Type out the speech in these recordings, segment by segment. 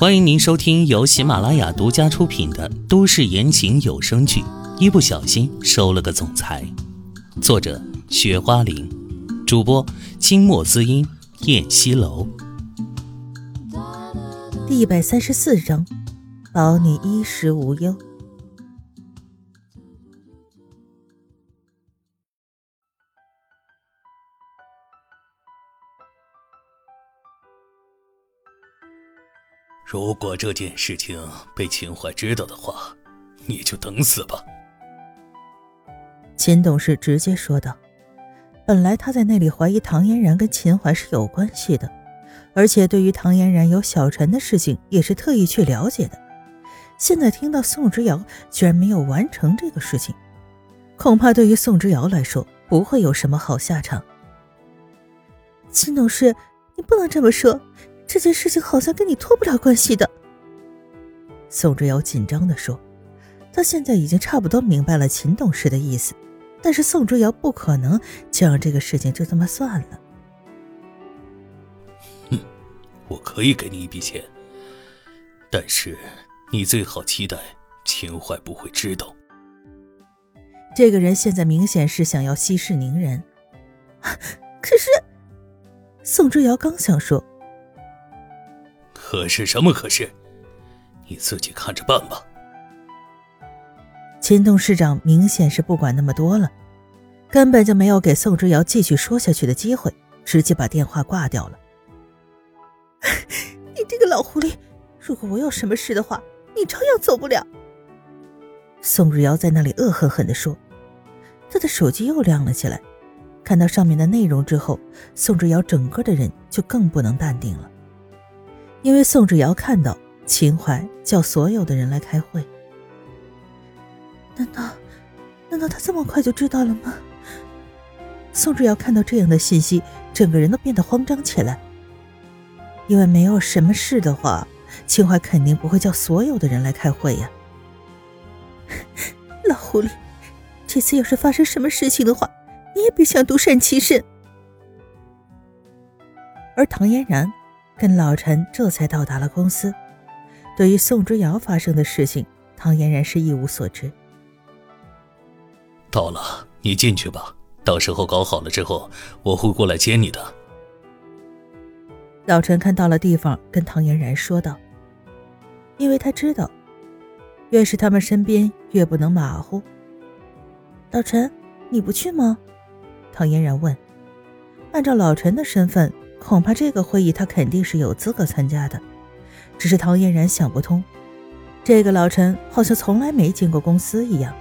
欢迎您收听由喜马拉雅独家出品的都市言情有声剧《一不小心收了个总裁》，作者：雪花玲，主播：清墨滋音、燕西楼。第一百三十四章，保你衣食无忧。如果这件事情被秦淮知道的话，你就等死吧。”秦董事直接说道。本来他在那里怀疑唐嫣然跟秦淮是有关系的，而且对于唐嫣然有小陈的事情也是特意去了解的。现在听到宋之尧居然没有完成这个事情，恐怕对于宋之尧来说不会有什么好下场。秦董事，你不能这么说。这件事情好像跟你脱不了关系的，宋之尧紧张的说：“他现在已经差不多明白了秦董事的意思，但是宋之尧不可能就让这个事情就这么算了。”“哼，我可以给你一笔钱，但是你最好期待秦淮不会知道。”这个人现在明显是想要息事宁人，可是宋之尧刚想说。可是什么？可是，你自己看着办吧。秦董事长明显是不管那么多了，根本就没有给宋之尧继续说下去的机会，直接把电话挂掉了。你这个老狐狸，如果我有什么事的话，你照样走不了。宋之尧在那里恶狠狠地说，他的手机又亮了起来，看到上面的内容之后，宋之尧整个的人就更不能淡定了。因为宋志尧看到秦淮叫所有的人来开会，难道难道他这么快就知道了吗？宋志尧看到这样的信息，整个人都变得慌张起来。因为没有什么事的话，秦淮肯定不会叫所有的人来开会呀。老狐狸，这次要是发生什么事情的话，你也别想独善其身。而唐嫣然。跟老陈这才到达了公司。对于宋之尧发生的事情，唐嫣然是一无所知。到了，你进去吧。到时候搞好了之后，我会过来接你的。老陈看到了地方，跟唐嫣然说道：“因为他知道，越是他们身边，越不能马虎。”老陈，你不去吗？唐嫣然问。按照老陈的身份。恐怕这个会议他肯定是有资格参加的，只是唐嫣然想不通，这个老陈好像从来没进过公司一样。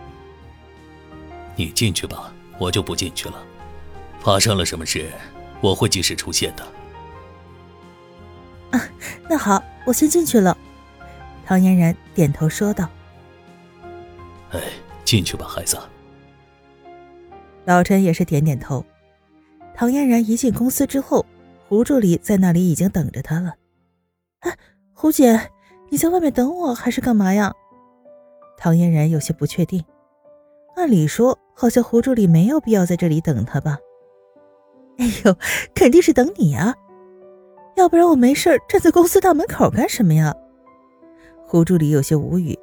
你进去吧，我就不进去了。发生了什么事，我会及时出现的。啊，那好，我先进去了。唐嫣然点头说道。哎，进去吧，孩子。老陈也是点点头。唐嫣然一进公司之后。胡助理在那里已经等着他了。哎，胡姐，你在外面等我还是干嘛呀？唐嫣然有些不确定。按理说，好像胡助理没有必要在这里等他吧？哎呦，肯定是等你啊！要不然我没事站在公司大门口干什么呀？胡助理有些无语。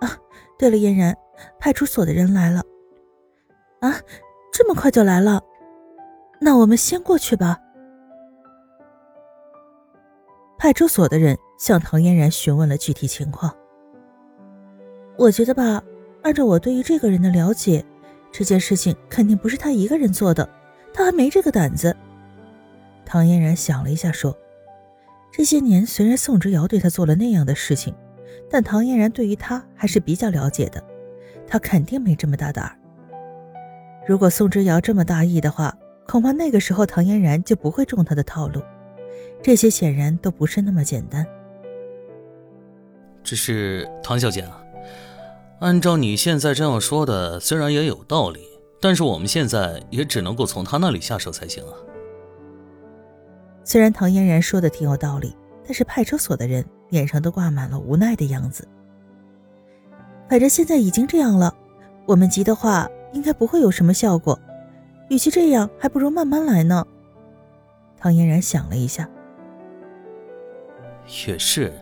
啊，对了，嫣然，派出所的人来了。啊，这么快就来了？那我们先过去吧。派出所的人向唐嫣然询问了具体情况。我觉得吧，按照我对于这个人的了解，这件事情肯定不是他一个人做的，他还没这个胆子。唐嫣然想了一下，说：“这些年虽然宋之尧对他做了那样的事情，但唐嫣然对于他还是比较了解的，他肯定没这么大胆儿。如果宋之尧这么大意的话，恐怕那个时候唐嫣然就不会中他的套路。”这些显然都不是那么简单。只是唐小姐啊，按照你现在这样说的，虽然也有道理，但是我们现在也只能够从他那里下手才行啊。虽然唐嫣然说的挺有道理，但是派出所的人脸上都挂满了无奈的样子。反正现在已经这样了，我们急的话应该不会有什么效果。与其这样，还不如慢慢来呢。唐嫣然想了一下。也是，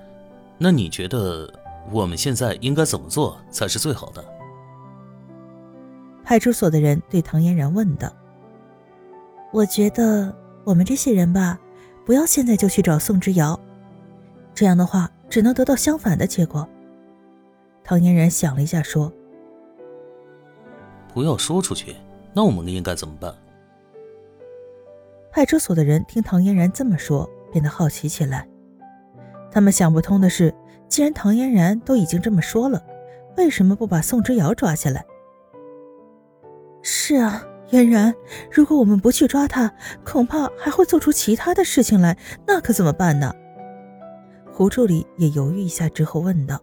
那你觉得我们现在应该怎么做才是最好的？派出所的人对唐嫣然问道：“我觉得我们这些人吧，不要现在就去找宋之瑶，这样的话只能得到相反的结果。”唐嫣然想了一下，说：“不要说出去，那我们应该怎么办？”派出所的人听唐嫣然这么说，变得好奇起来。他们想不通的是，既然唐嫣然都已经这么说了，为什么不把宋之瑶抓起来？是啊，嫣然，如果我们不去抓他，恐怕还会做出其他的事情来，那可怎么办呢？胡助理也犹豫一下之后问道：“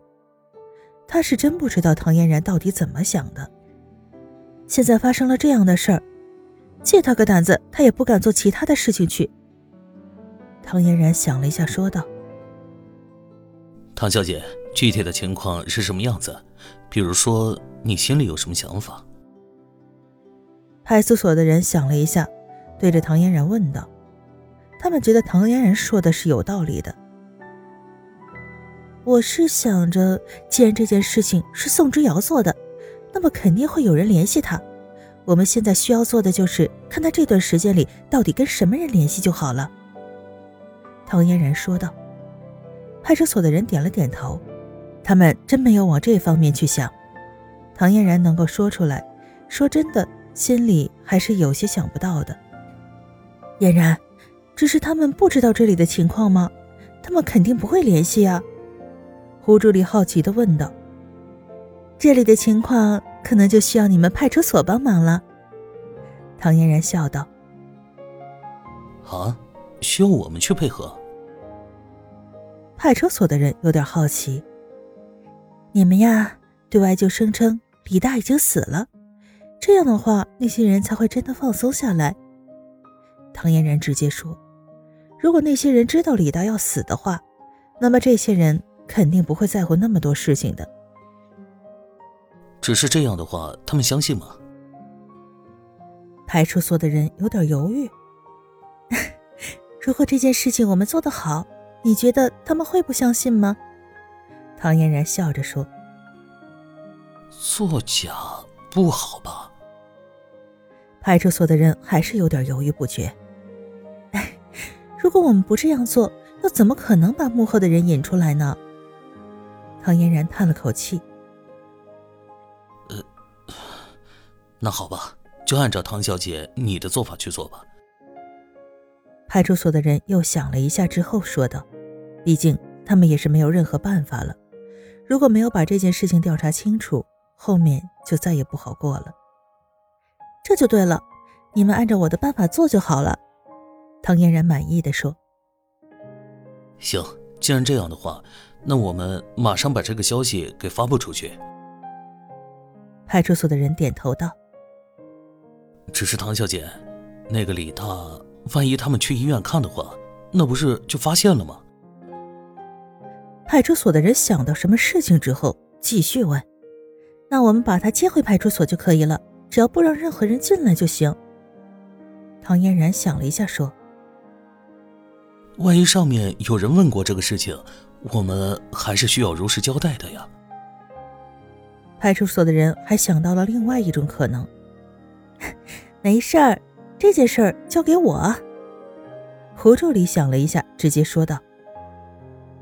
他是真不知道唐嫣然到底怎么想的。现在发生了这样的事儿，借他个胆子，他也不敢做其他的事情去。”唐嫣然想了一下，说道：“唐小姐，具体的情况是什么样子？比如说，你心里有什么想法？”派出所的人想了一下，对着唐嫣然问道：“他们觉得唐嫣然说的是有道理的。我是想着，既然这件事情是宋之瑶做的，那么肯定会有人联系他。我们现在需要做的就是看他这段时间里到底跟什么人联系就好了。”唐嫣然说道。派出所的人点了点头，他们真没有往这方面去想。唐嫣然能够说出来，说真的。心里还是有些想不到的。嫣然，只是他们不知道这里的情况吗？他们肯定不会联系啊。胡助理好奇的问道。这里的情况可能就需要你们派出所帮忙了。唐嫣然笑道。好啊，需要我们去配合？派出所的人有点好奇。你们呀，对外就声称李大已经死了。这样的话，那些人才会真的放松下来。唐嫣然直接说：“如果那些人知道李大要死的话，那么这些人肯定不会在乎那么多事情的。”只是这样的话，他们相信吗？派出所的人有点犹豫。如果这件事情我们做得好，你觉得他们会不相信吗？唐嫣然笑着说：“作假不好吧？”派出所的人还是有点犹豫不决。哎，如果我们不这样做，又怎么可能把幕后的人引出来呢？唐嫣然叹了口气。呃，那好吧，就按照唐小姐你的做法去做吧。派出所的人又想了一下之后说道：“毕竟他们也是没有任何办法了。如果没有把这件事情调查清楚，后面就再也不好过了。”这就对了，你们按照我的办法做就好了。”唐嫣然满意的说。“行，既然这样的话，那我们马上把这个消息给发布出去。”派出所的人点头道。“只是唐小姐，那个李大，万一他们去医院看的话，那不是就发现了吗？”派出所的人想到什么事情之后，继续问：“那我们把他接回派出所就可以了。”只要不让任何人进来就行。唐嫣然想了一下，说：“万一上面有人问过这个事情，我们还是需要如实交代的呀。”派出所的人还想到了另外一种可能。没事儿，这件事儿交给我。胡助理想了一下，直接说道：“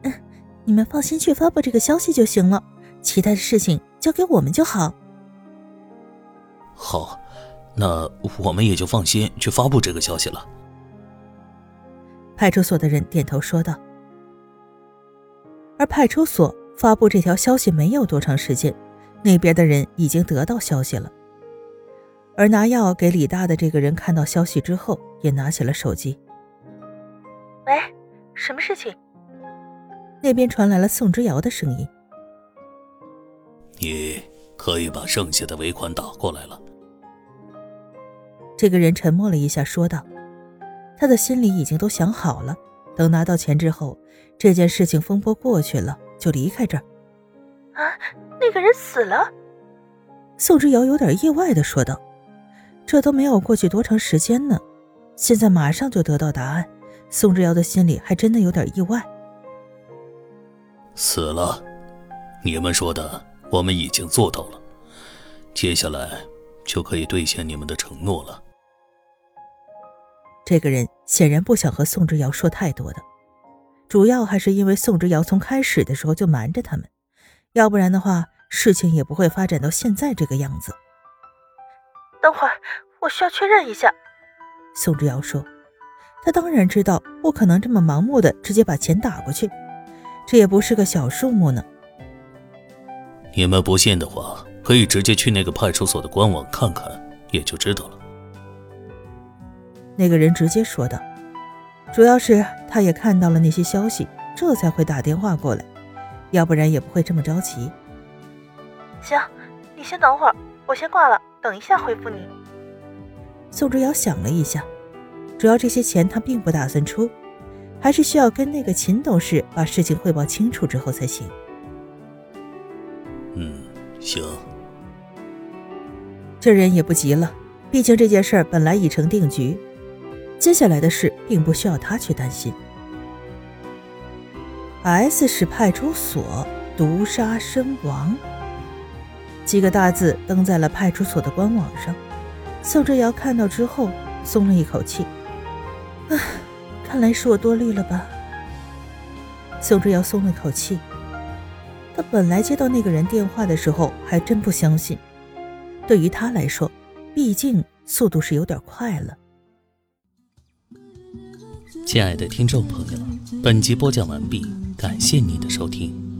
嗯，你们放心去发布这个消息就行了，其他的事情交给我们就好。”好，那我们也就放心去发布这个消息了。派出所的人点头说道。而派出所发布这条消息没有多长时间，那边的人已经得到消息了。而拿药给李大的这个人看到消息之后，也拿起了手机。喂，什么事情？那边传来了宋之瑶的声音。你可以把剩下的尾款打过来了。这个人沉默了一下，说道：“他的心里已经都想好了，等拿到钱之后，这件事情风波过去了，就离开这儿。”啊，那个人死了。宋之瑶有点意外的说道：“这都没有过去多长时间呢，现在马上就得到答案。”宋之瑶的心里还真的有点意外。死了。你们说的，我们已经做到了。接下来就可以兑现你们的承诺了。这个人显然不想和宋之尧说太多的，主要还是因为宋之尧从开始的时候就瞒着他们，要不然的话，事情也不会发展到现在这个样子。等会儿，我需要确认一下。宋之尧说：“他当然知道不可能这么盲目的直接把钱打过去，这也不是个小数目呢。你们不信的话，可以直接去那个派出所的官网看看，也就知道了。”那个人直接说道：“主要是他也看到了那些消息，这才会打电话过来，要不然也不会这么着急。”行，你先等会儿，我先挂了，等一下回复你。宋之尧想了一下，主要这些钱他并不打算出，还是需要跟那个秦董事把事情汇报清楚之后才行。嗯，行。这人也不急了，毕竟这件事本来已成定局，接下来的事并不需要他去担心。S 市派出所毒杀身亡。几个大字登在了派出所的官网上，宋之尧看到之后松了一口气。唉，看来是我多虑了吧。宋之尧松了口气，他本来接到那个人电话的时候还真不相信，对于他来说，毕竟速度是有点快了。亲爱的听众朋友，本集播讲完毕，感谢您的收听。